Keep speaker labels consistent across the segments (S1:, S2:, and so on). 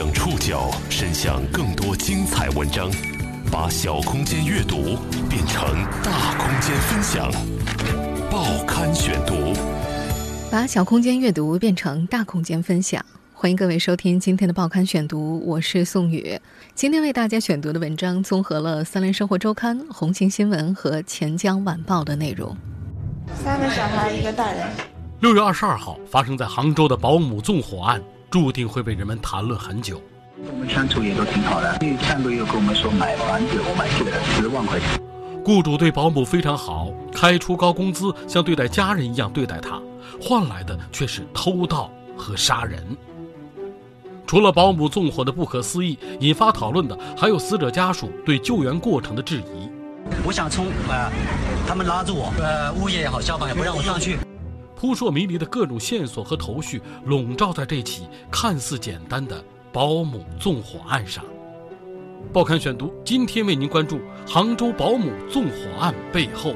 S1: 将触角伸向更多精彩文章，把小空间阅读变成大空间分享。报刊选读，
S2: 把小空间阅读变成大空间分享。欢迎各位收听今天的报刊选读，我是宋宇。今天为大家选读的文章综合了《三联生活周刊》、《红星新闻》和《钱江晚报》的内容。
S3: 三个小孩，一个大人。
S4: 六月二十二号发生在杭州的保姆纵火案。注定会被人们谈论很久。
S5: 我们相处也都挺好的。因为上个月跟我们说买房子，我买去了十万块钱。
S4: 雇主对保姆非常好，开出高工资，像对待家人一样对待她，换来的却是偷盗和杀人。除了保姆纵火的不可思议，引发讨论的还有死者家属对救援过程的质疑。
S6: 我想冲，呃，他们拉住我，呃，物业也好，消防也不让我上去。
S4: 扑朔迷离的各种线索和头绪笼罩在这起看似简单的保姆纵火案上。报刊选读今天为您关注杭州保姆纵火案背后。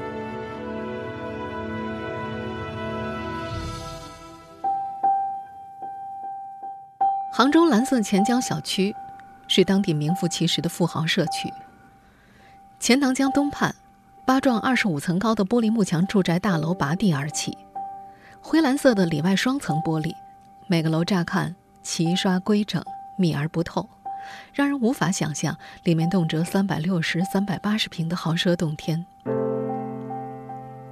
S2: 杭州蓝色钱江小区是当地名副其实的富豪社区。钱塘江东畔，八幢二十五层高的玻璃幕墙住宅大楼拔地而起。灰蓝色的里外双层玻璃，每个楼乍看齐刷规整、密而不透，让人无法想象里面动辄三百六十、三百八十平的豪奢洞天。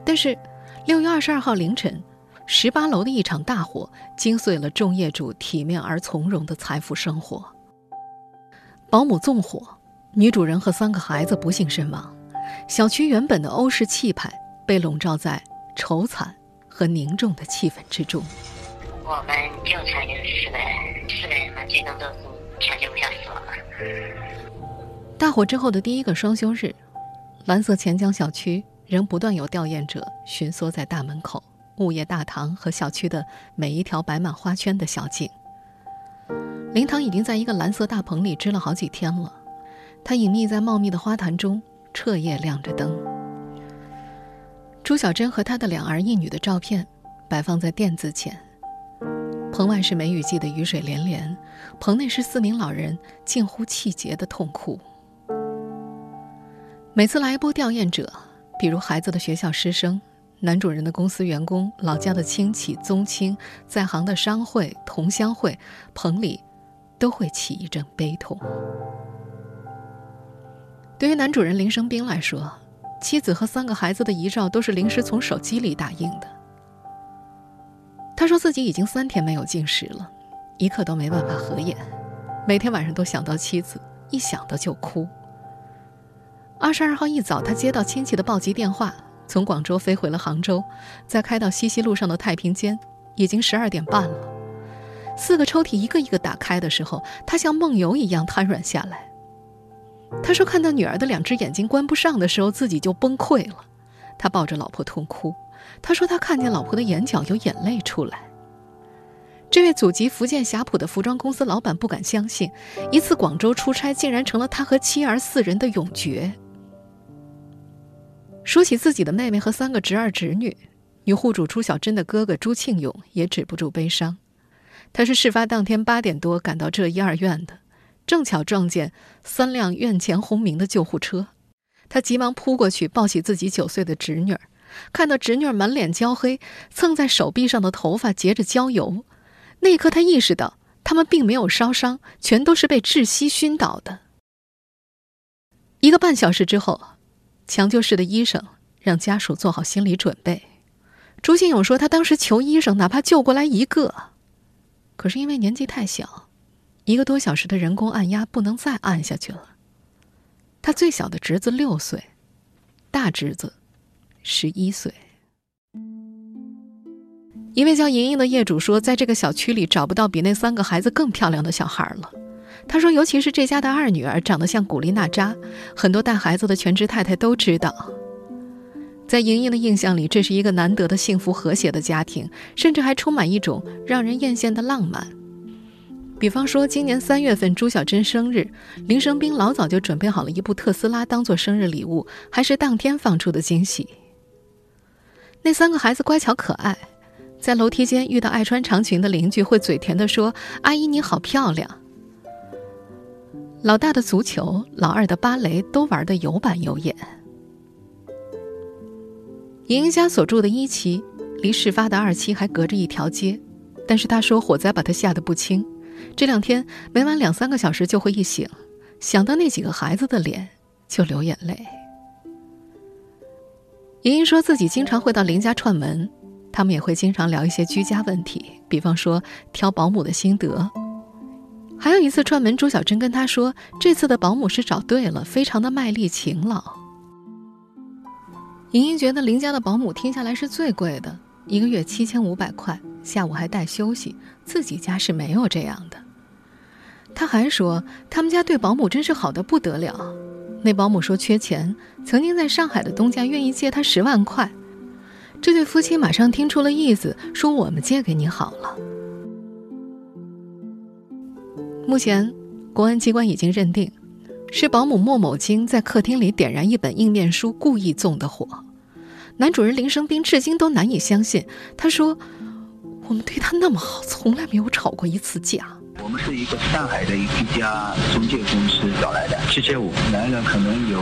S2: 但是，六月二十二号凌晨，十八楼的一场大火惊碎了众业主体面而从容的财富生活。保姆纵火，女主人和三个孩子不幸身亡，小区原本的欧式气派被笼罩在愁惨。和凝重的气氛之中，
S7: 我们就差就是四个人，四个人嘛，最终都是抢救无效死亡了。
S2: 大火之后的第一个双休日，蓝色钱江小区仍不断有吊唁者巡缩在大门口、物业大堂和小区的每一条摆满花圈的小径。灵堂已经在一个蓝色大棚里支了好几天了，它隐匿在茂密的花坛中，彻夜亮着灯。朱小珍和她的两儿一女的照片摆放在垫子前。棚外是梅雨季的雨水连连，棚内是四名老人近乎气结的痛哭。每次来一波吊唁者，比如孩子的学校师生、男主人的公司员工、老家的亲戚宗亲、在行的商会同乡会，棚里都会起一阵悲痛。对于男主人林生斌来说，妻子和三个孩子的遗照都是临时从手机里打印的。他说自己已经三天没有进食了，一刻都没办法合眼，每天晚上都想到妻子，一想到就哭。二十二号一早，他接到亲戚的报急电话，从广州飞回了杭州，在开到西溪路上的太平间，已经十二点半了。四个抽屉一个一个打开的时候，他像梦游一样瘫软下来。他说：“看到女儿的两只眼睛关不上的时候，自己就崩溃了。他抱着老婆痛哭。他说他看见老婆的眼角有眼泪出来。这位祖籍福建霞浦的服装公司老板不敢相信，一次广州出差竟然成了他和妻儿四人的永诀。说起自己的妹妹和三个侄儿侄女，女户主朱小珍的哥哥朱庆勇也止不住悲伤。他是事发当天八点多赶到浙医二院的。”正巧撞见三辆院前轰鸣的救护车，他急忙扑过去抱起自己九岁的侄女，看到侄女满脸焦黑，蹭在手臂上的头发结着焦油，那一刻他意识到他们并没有烧伤，全都是被窒息熏倒的。一个半小时之后，抢救室的医生让家属做好心理准备。朱新勇说，他当时求医生哪怕救过来一个，可是因为年纪太小。一个多小时的人工按压不能再按下去了。他最小的侄子六岁，大侄子十一岁。一位叫莹莹的业主说，在这个小区里找不到比那三个孩子更漂亮的小孩了。他说，尤其是这家的二女儿长得像古力娜扎，很多带孩子的全职太太都知道。在莹莹的印象里，这是一个难得的幸福和谐的家庭，甚至还充满一种让人艳羡的浪漫。比方说，今年三月份朱小珍生日，林生斌老早就准备好了一部特斯拉当做生日礼物，还是当天放出的惊喜。那三个孩子乖巧可爱，在楼梯间遇到爱穿长裙的邻居，会嘴甜的说：“阿姨你好漂亮。”老大的足球，老二的芭蕾都玩的有板有眼。莹莹家所住的一期，离事发的二期还隔着一条街，但是他说火灾把他吓得不轻，这两天每晚两三个小时就会一醒，想到那几个孩子的脸就流眼泪。莹莹说自己经常会到邻家串门，他们也会经常聊一些居家问题，比方说挑保姆的心得。还有一次串门，朱小珍跟他说，这次的保姆是找对了，非常的卖力勤劳。莹莹觉得邻家的保姆听下来是最贵的，一个月七千五百块，下午还带休息，自己家是没有这样的。他还说，他们家对保姆真是好的不得了。那保姆说缺钱，曾经在上海的东家愿意借他十万块。这对夫妻马上听出了意思，说我们借给你好了。目前，公安机关已经认定，是保姆莫某金在客厅里点燃一本硬面书，故意纵的火。男主人林生斌至今都难以相信，他说：“我们对他那么好，从来没有吵过一次架。”
S5: 我们是一个上海的一家中介公司找来的，七千五，男人可能有，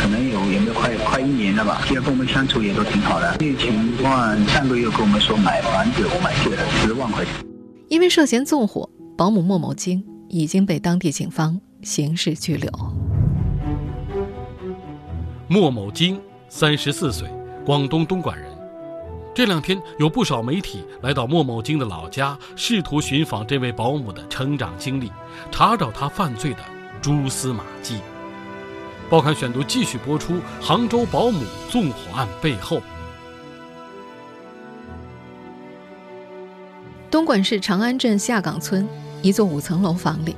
S5: 可能有也没有快快一年了吧？现在跟我们相处也都挺好的。这个情况上个月跟我们说买房子，我买借了十万块钱。
S2: 因为涉嫌纵火，保姆莫某金已经被当地警方刑事拘留。
S4: 莫某金，三十四岁，广东东莞人。这两天有不少媒体来到莫某金的老家，试图寻访这位保姆的成长经历，查找他犯罪的蛛丝马迹。报刊选读继续播出杭州保姆纵火案背后。
S2: 东莞市长安镇下岗村一座五层楼房里，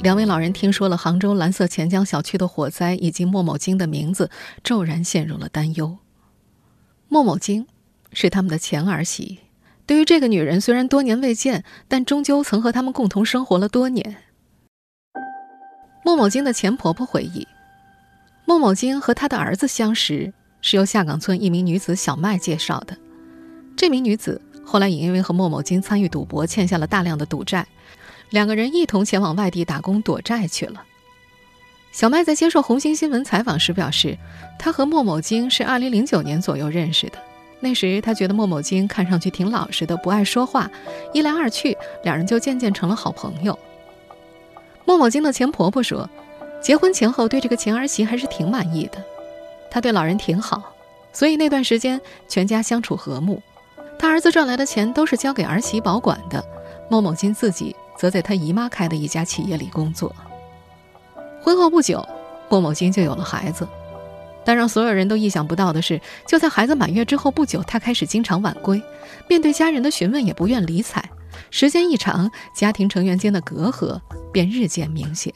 S2: 两位老人听说了杭州蓝色钱江小区的火灾以及莫某金的名字，骤然陷入了担忧。莫某金。是他们的前儿媳。对于这个女人，虽然多年未见，但终究曾和他们共同生活了多年。莫某金的前婆婆回忆，莫某金和她的儿子相识是由下岗村一名女子小麦介绍的。这名女子后来也因为和莫某金参与赌博，欠下了大量的赌债，两个人一同前往外地打工躲债去了。小麦在接受红星新闻采访时表示，他和莫某金是2009年左右认识的。那时他觉得莫某金看上去挺老实的，不爱说话。一来二去，两人就渐渐成了好朋友。莫某金的前婆婆说，结婚前后对这个前儿媳还是挺满意的，她对老人挺好，所以那段时间全家相处和睦。他儿子赚来的钱都是交给儿媳保管的，莫某金自己则在他姨妈开的一家企业里工作。婚后不久，莫某金就有了孩子。但让所有人都意想不到的是，就在孩子满月之后不久，他开始经常晚归，面对家人的询问也不愿理睬。时间一长，家庭成员间的隔阂便日渐明显。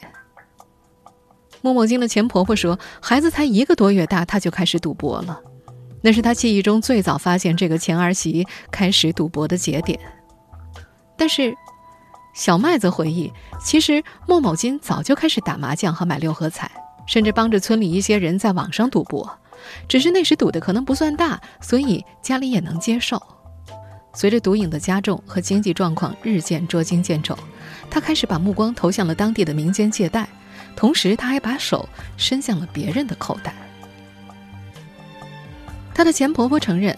S2: 莫某金的前婆婆说，孩子才一个多月大，他就开始赌博了，那是他记忆中最早发现这个前儿媳开始赌博的节点。但是，小麦则回忆，其实莫某金早就开始打麻将和买六合彩。甚至帮着村里一些人在网上赌博，只是那时赌的可能不算大，所以家里也能接受。随着毒瘾的加重和经济状况日渐捉襟见肘，他开始把目光投向了当地的民间借贷，同时他还把手伸向了别人的口袋。他的前婆婆承认，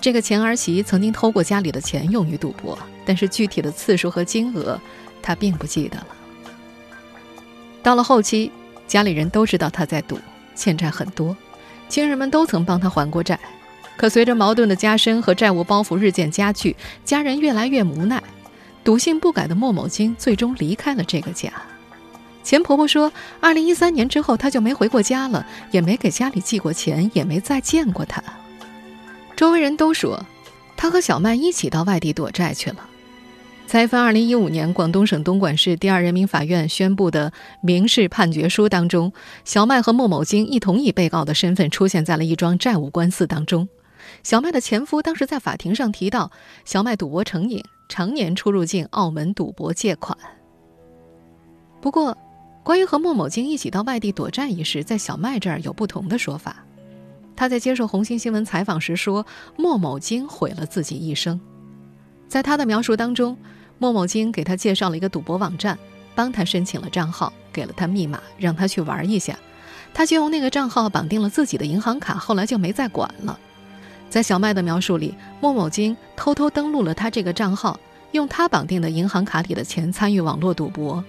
S2: 这个前儿媳曾经偷过家里的钱用于赌博，但是具体的次数和金额，她并不记得了。到了后期。家里人都知道他在赌，欠债很多，亲人们都曾帮他还过债，可随着矛盾的加深和债务包袱日渐加剧，家人越来越无奈，赌性不改的莫某金最终离开了这个家。钱婆婆说，二零一三年之后他就没回过家了，也没给家里寄过钱，也没再见过他。周围人都说，他和小麦一起到外地躲债去了。在一份2015年广东省东莞市第二人民法院宣布的民事判决书当中，小麦和莫某金一同以被告的身份出现在了一桩债务官司当中。小麦的前夫当时在法庭上提到，小麦赌博成瘾，常年出入境澳门赌博借款。不过，关于和莫某金一起到外地躲债一事，在小麦这儿有不同的说法。他在接受红星新闻采访时说，莫某金毁了自己一生。在他的描述当中。莫某金给他介绍了一个赌博网站，帮他申请了账号，给了他密码，让他去玩一下。他就用那个账号绑定了自己的银行卡，后来就没再管了。在小麦的描述里，莫某金偷偷登录了他这个账号，用他绑定的银行卡里的钱参与网络赌博。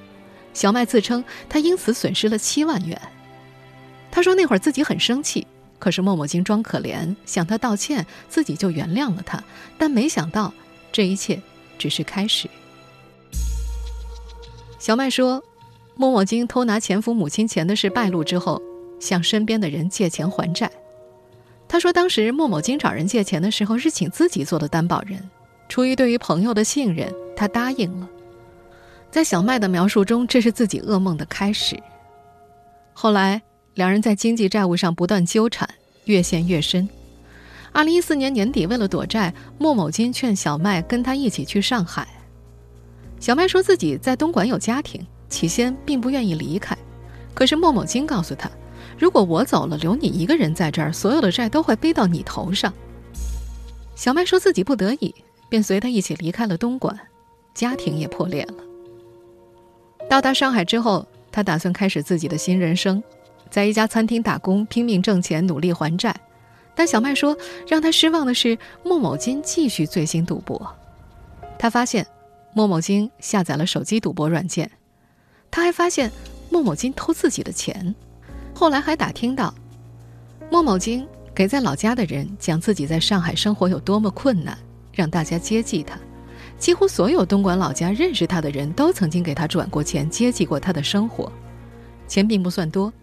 S2: 小麦自称他因此损失了七万元。他说那会儿自己很生气，可是莫某金装可怜，向他道歉，自己就原谅了他。但没想到，这一切只是开始。小麦说，莫某金偷拿前夫母亲钱的事败露之后，向身边的人借钱还债。他说，当时莫某金找人借钱的时候是请自己做的担保人，出于对于朋友的信任，他答应了。在小麦的描述中，这是自己噩梦的开始。后来，两人在经济债务上不断纠缠，越陷越深。二零一四年年底，为了躲债，莫某金劝小麦跟他一起去上海。小麦说自己在东莞有家庭，起先并不愿意离开。可是莫某金告诉他，如果我走了，留你一个人在这儿，所有的债都会背到你头上。小麦说自己不得已，便随他一起离开了东莞，家庭也破裂了。到达上海之后，他打算开始自己的新人生，在一家餐厅打工，拼命挣钱，努力还债。但小麦说，让他失望的是莫某金继续醉心赌博。他发现莫某金下载了手机赌博软件，他还发现莫某金偷自己的钱。后来还打听到，莫某金给在老家的人讲自己在上海生活有多么困难，让大家接济他。几乎所有东莞老家认识他的人都曾经给他转过钱，接济过他的生活，钱并不算多，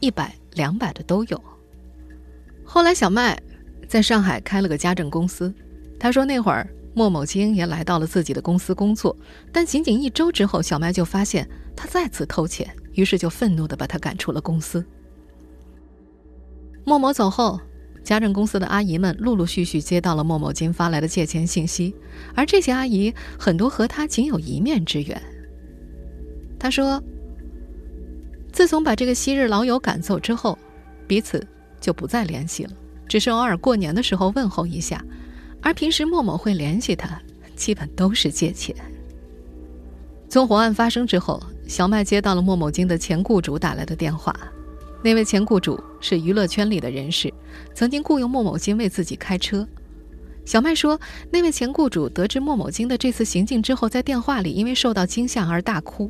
S2: 一百两百的都有。后来小麦在上海开了个家政公司，他说那会儿莫某金也来到了自己的公司工作，但仅仅一周之后，小麦就发现他再次偷钱，于是就愤怒地把他赶出了公司。莫某走后。家政公司的阿姨们陆陆续续接到了莫某金发来的借钱信息，而这些阿姨很多和他仅有一面之缘。他说：“自从把这个昔日老友赶走之后，彼此就不再联系了，只是偶尔过年的时候问候一下，而平时莫某会联系他，基本都是借钱。”纵火案发生之后，小麦接到了莫某金的前雇主打来的电话。那位前雇主是娱乐圈里的人士，曾经雇佣莫某金为自己开车。小麦说，那位前雇主得知莫某金的这次行径之后，在电话里因为受到惊吓而大哭。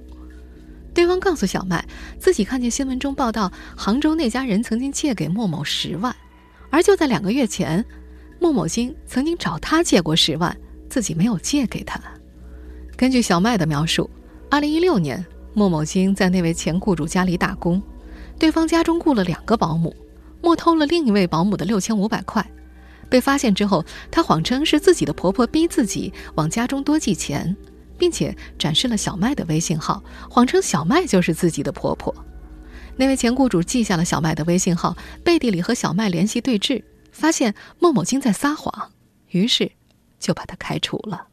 S2: 对方告诉小麦，自己看见新闻中报道，杭州那家人曾经借给莫某十万，而就在两个月前，莫某金曾经找他借过十万，自己没有借给他。根据小麦的描述，二零一六年，莫某金在那位前雇主家里打工。对方家中雇了两个保姆，莫偷了另一位保姆的六千五百块。被发现之后，他谎称是自己的婆婆逼自己往家中多寄钱，并且展示了小麦的微信号，谎称小麦就是自己的婆婆。那位前雇主记下了小麦的微信号，背地里和小麦联系对峙，发现孟某金在撒谎，于是就把他开除了。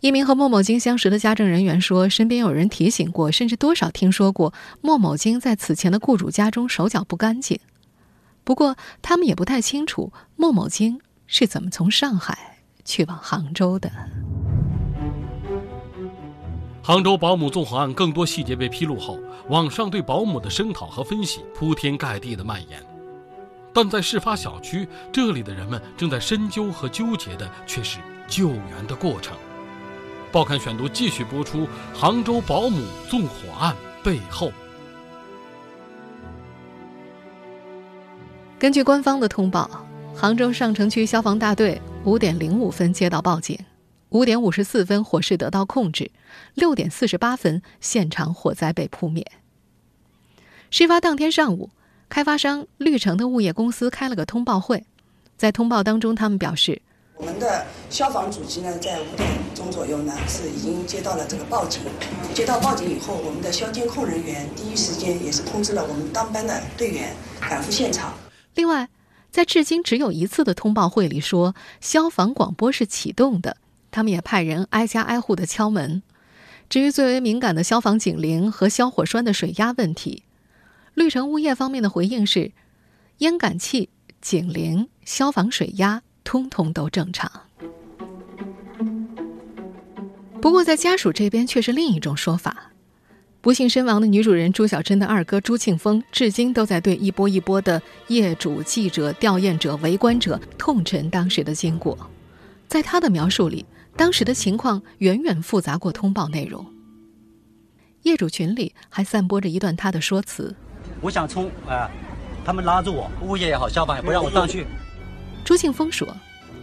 S2: 一名和莫某金相识的家政人员说，身边有人提醒过，甚至多少听说过莫某金在此前的雇主家中手脚不干净。不过，他们也不太清楚莫某金是怎么从上海去往杭州的。
S4: 杭州保姆纵火案更多细节被披露后，网上对保姆的声讨和分析铺天盖地的蔓延，但在事发小区，这里的人们正在深究和纠结的却是救援的过程。报刊选读继续播出：杭州保姆纵火案背后。
S2: 根据官方的通报，杭州上城区消防大队五点零五分接到报警，五点五十四分火势得到控制，六点四十八分现场火灾被扑灭。事发当天上午，开发商绿城的物业公司开了个通报会，在通报当中，他们表示。
S8: 我们的消防主机呢，在五点钟左右呢，是已经接到了这个报警。接到报警以后，我们的消监控人员第一时间也是通知了我们当班的队员赶赴现场。
S2: 另外，在至今只有一次的通报会里说，消防广播是启动的，他们也派人挨家挨户的敲门。至于最为敏感的消防警铃和消火栓的水压问题，绿城物业方面的回应是：烟感器、警铃、消防水压。通通都正常。不过，在家属这边却是另一种说法。不幸身亡的女主人朱小珍的二哥朱庆峰，至今都在对一波一波的业主、记者、吊唁者、围观者痛陈当时的经过。在他的描述里，当时的情况远远复杂过通报内容。业主群里还散播着一段他的说辞：“
S6: 我想冲，啊，他们拉住我，物业也好，消防也不让我上去。”
S2: 朱庆峰说，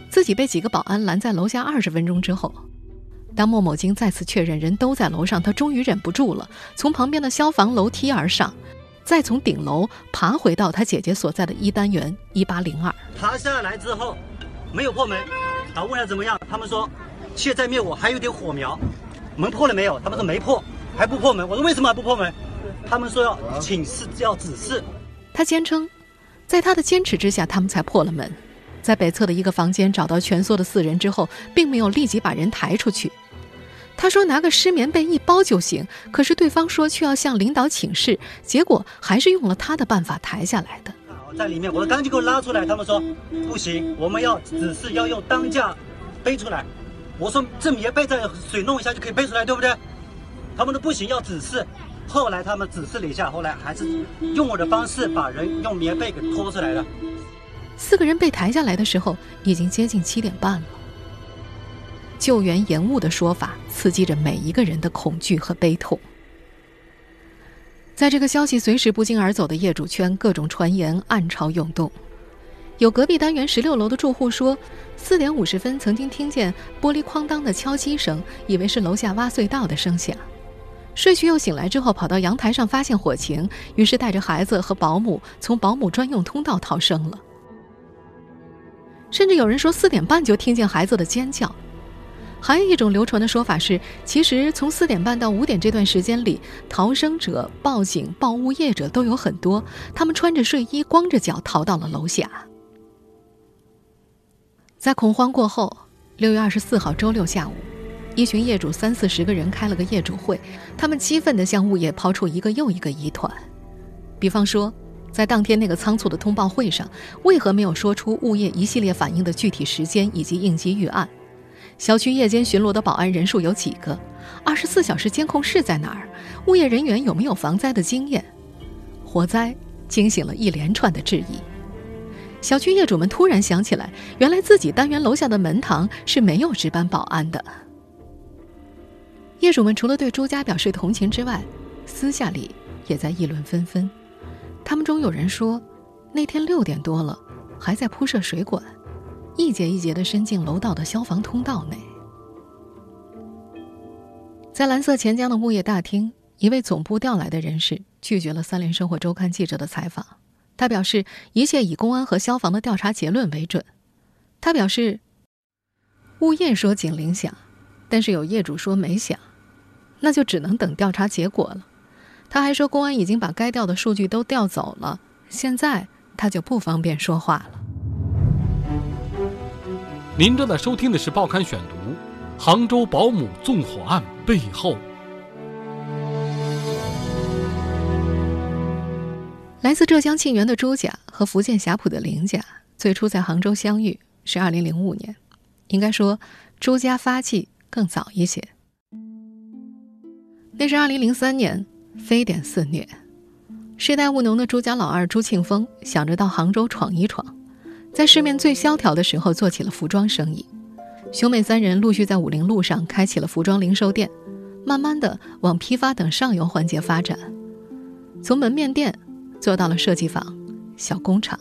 S2: 自己被几个保安拦在楼下二十分钟之后。当莫某金再次确认人都在楼上，他终于忍不住了，从旁边的消防楼梯而上，再从顶楼爬回到他姐姐所在的一单元一八零二。
S6: 爬下来之后，没有破门，啊，问了怎么样？他们说现在灭火，还有点火苗。门破了没有？他们说没破，还不破门。我说为什么还不破门？他们说要请示，要指示。
S2: 他坚称，在他的坚持之下，他们才破了门。在北侧的一个房间找到蜷缩的四人之后，并没有立即把人抬出去。他说：“拿个湿棉被一包就行。”可是对方说却要向领导请示，结果还是用了他的办法抬下来的。
S6: 在里面，我说赶紧给我拉出来。他们说不行，我们要指示要用担架背出来。我说这棉被在水弄一下就可以背出来，对不对？他们说不行，要指示。后来他们指示了一下，后来还是用我的方式把人用棉被给拖出来了。
S2: 四个人被抬下来的时候，已经接近七点半了。救援延误的说法刺激着每一个人的恐惧和悲痛。在这个消息随时不胫而走的业主圈，各种传言暗潮涌动。有隔壁单元十六楼的住户说，四点五十分曾经听见玻璃哐当的敲击声，以为是楼下挖隧道的声响。睡去又醒来之后，跑到阳台上发现火情，于是带着孩子和保姆从保姆专用通道逃生了。甚至有人说，四点半就听见孩子的尖叫。还有一种流传的说法是，其实从四点半到五点这段时间里，逃生者、报警、报物业者都有很多，他们穿着睡衣、光着脚逃到了楼下。在恐慌过后，六月二十四号周六下午，一群业主三四十个人开了个业主会，他们激愤地向物业抛出一个又一个疑团，比方说，在当天那个仓促的通报会上，为何没有说出物业一系列反应的具体时间以及应急预案？小区夜间巡逻的保安人数有几个？二十四小时监控室在哪儿？物业人员有没有防灾的经验？火灾惊醒了一连串的质疑。小区业主们突然想起来，原来自己单元楼下的门堂是没有值班保安的。业主们除了对朱家表示同情之外，私下里也在议论纷纷。他们中有人说，那天六点多了，还在铺设水管。一节一节的伸进楼道的消防通道内。在蓝色钱江的物业大厅，一位总部调来的人士拒绝了《三联生活周刊》记者的采访。他表示，一切以公安和消防的调查结论为准。他表示，物业说警铃响，但是有业主说没响，那就只能等调查结果了。他还说，公安已经把该调的数据都调走了，现在他就不方便说话了。
S4: 您正在收听的是《报刊选读》，杭州保姆纵火案背后。
S2: 来自浙江沁源的朱家和福建霞浦的林家最初在杭州相遇是二零零五年，应该说朱家发迹更早一些。那是二零零三年，非典肆虐，世代务农的朱家老二朱庆峰想着到杭州闯一闯。在市面最萧条的时候，做起了服装生意。兄妹三人陆续在武陵路上开启了服装零售店，慢慢的往批发等上游环节发展，从门面店做到了设计坊、小工厂。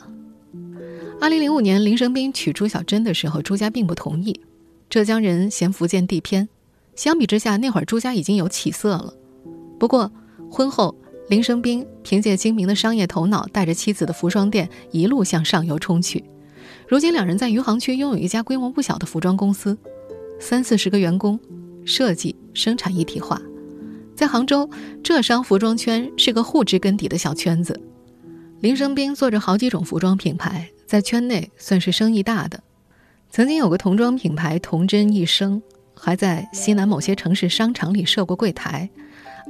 S2: 二零零五年，林生斌娶朱小珍的时候，朱家并不同意。浙江人嫌福建地偏，相比之下，那会儿朱家已经有起色了。不过，婚后。林生斌凭借精明的商业头脑，带着妻子的服装店一路向上游冲去。如今，两人在余杭区拥有一家规模不小的服装公司，三四十个员工，设计生产一体化。在杭州，浙商服装圈是个互知根底的小圈子。林生斌做着好几种服装品牌，在圈内算是生意大的。曾经有个童装品牌“童真一生”，还在西南某些城市商场里设过柜台。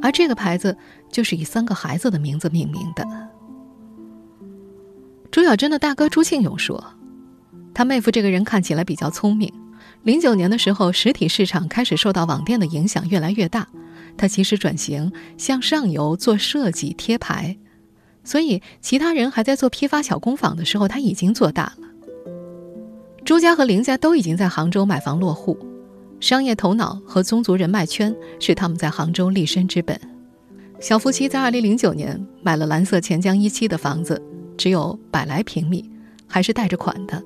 S2: 而这个牌子就是以三个孩子的名字命名的。朱小珍的大哥朱庆勇说：“他妹夫这个人看起来比较聪明，零九年的时候，实体市场开始受到网店的影响越来越大，他及时转型向上游做设计贴牌。所以，其他人还在做批发小工坊的时候，他已经做大了。朱家和林家都已经在杭州买房落户，商业头脑和宗族人脉圈是他们在杭州立身之本。小夫妻在二零零九年买了蓝色钱江一期的房子，只有百来平米，还是贷着款的。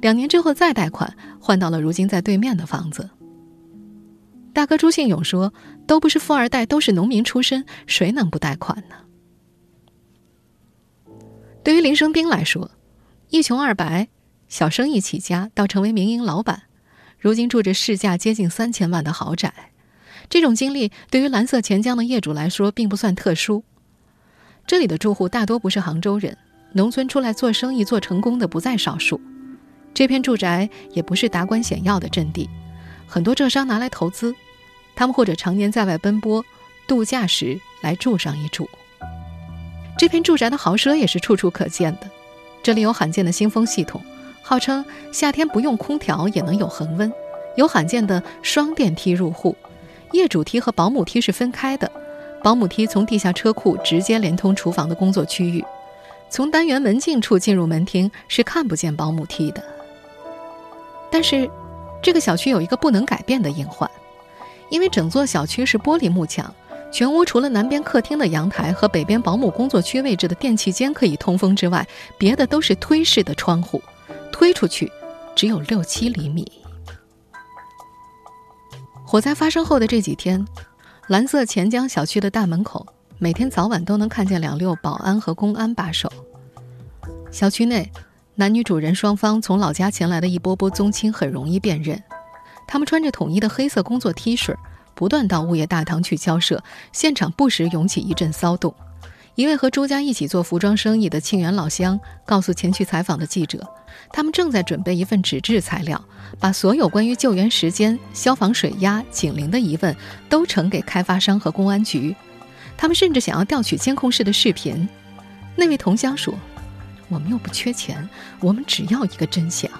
S2: 两年之后再贷款，换到了如今在对面的房子。大哥朱信勇说：“都不是富二代，都是农民出身，谁能不贷款呢？”对于林生斌来说，一穷二白。小生意起家到成为民营老板，如今住着市价接近三千万的豪宅，这种经历对于蓝色钱江的业主来说并不算特殊。这里的住户大多不是杭州人，农村出来做生意做成功的不在少数。这片住宅也不是达官显要的阵地，很多浙商拿来投资，他们或者常年在外奔波，度假时来住上一住。这片住宅的豪奢也是处处可见的，这里有罕见的新风系统。号称夏天不用空调也能有恒温，有罕见的双电梯入户，业主梯和保姆梯是分开的，保姆梯从地下车库直接连通厨房的工作区域，从单元门禁处进入门厅是看不见保姆梯的。但是，这个小区有一个不能改变的隐患，因为整座小区是玻璃幕墙，全屋除了南边客厅的阳台和北边保姆工作区位置的电器间可以通风之外，别的都是推式的窗户。推出去，只有六七厘米。火灾发生后的这几天，蓝色钱江小区的大门口，每天早晚都能看见两溜保安和公安把守。小区内，男女主人双方从老家前来的一波波宗亲很容易辨认。他们穿着统一的黑色工作 T 恤，不断到物业大堂去交涉，现场不时涌起一阵骚动。一位和朱家一起做服装生意的庆元老乡告诉前去采访的记者，他们正在准备一份纸质材料，把所有关于救援时间、消防水压、警铃的疑问都呈给开发商和公安局。他们甚至想要调取监控室的视频。那位同乡说：“我们又不缺钱，我们只要一个真相。”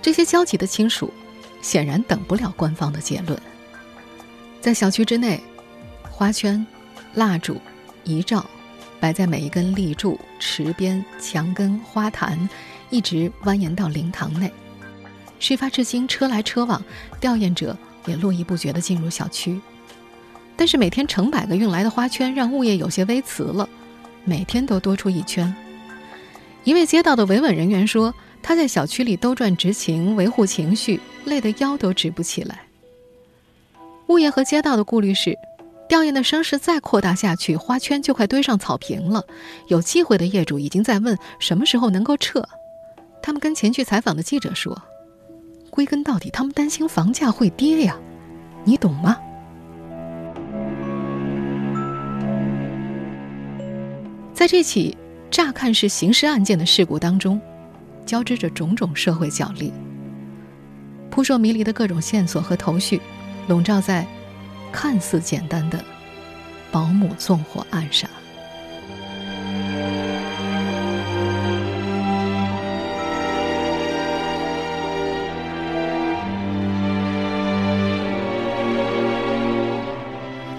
S2: 这些焦急的亲属显然等不了官方的结论。在小区之内，花圈。蜡烛、遗照，摆在每一根立柱、池边、墙根、花坛，一直蜿蜒到灵堂内。事发至今，车来车往，吊唁者也络绎不绝地进入小区。但是每天成百个运来的花圈，让物业有些微词了，每天都多出一圈。一位街道的维稳人员说：“他在小区里兜转执勤，维护情绪，累得腰都直不起来。”物业和街道的顾虑是。吊唁的声势再扩大下去，花圈就快堆上草坪了。有机会的业主已经在问什么时候能够撤。他们跟前去采访的记者说：“归根到底，他们担心房价会跌呀，你懂吗？”在这起乍看是刑事案件的事故当中，交织着种种社会角力。扑朔迷离的各种线索和头绪，笼罩在。看似简单的保姆纵火案上，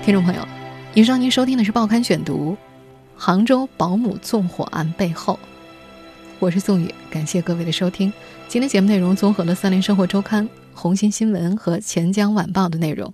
S2: 听众朋友，以上您收听的是《报刊选读》，杭州保姆纵火案背后，我是宋宇，感谢各位的收听。今天节目内容综合了《三联生活周刊》、《红星新闻》和《钱江晚报》的内容。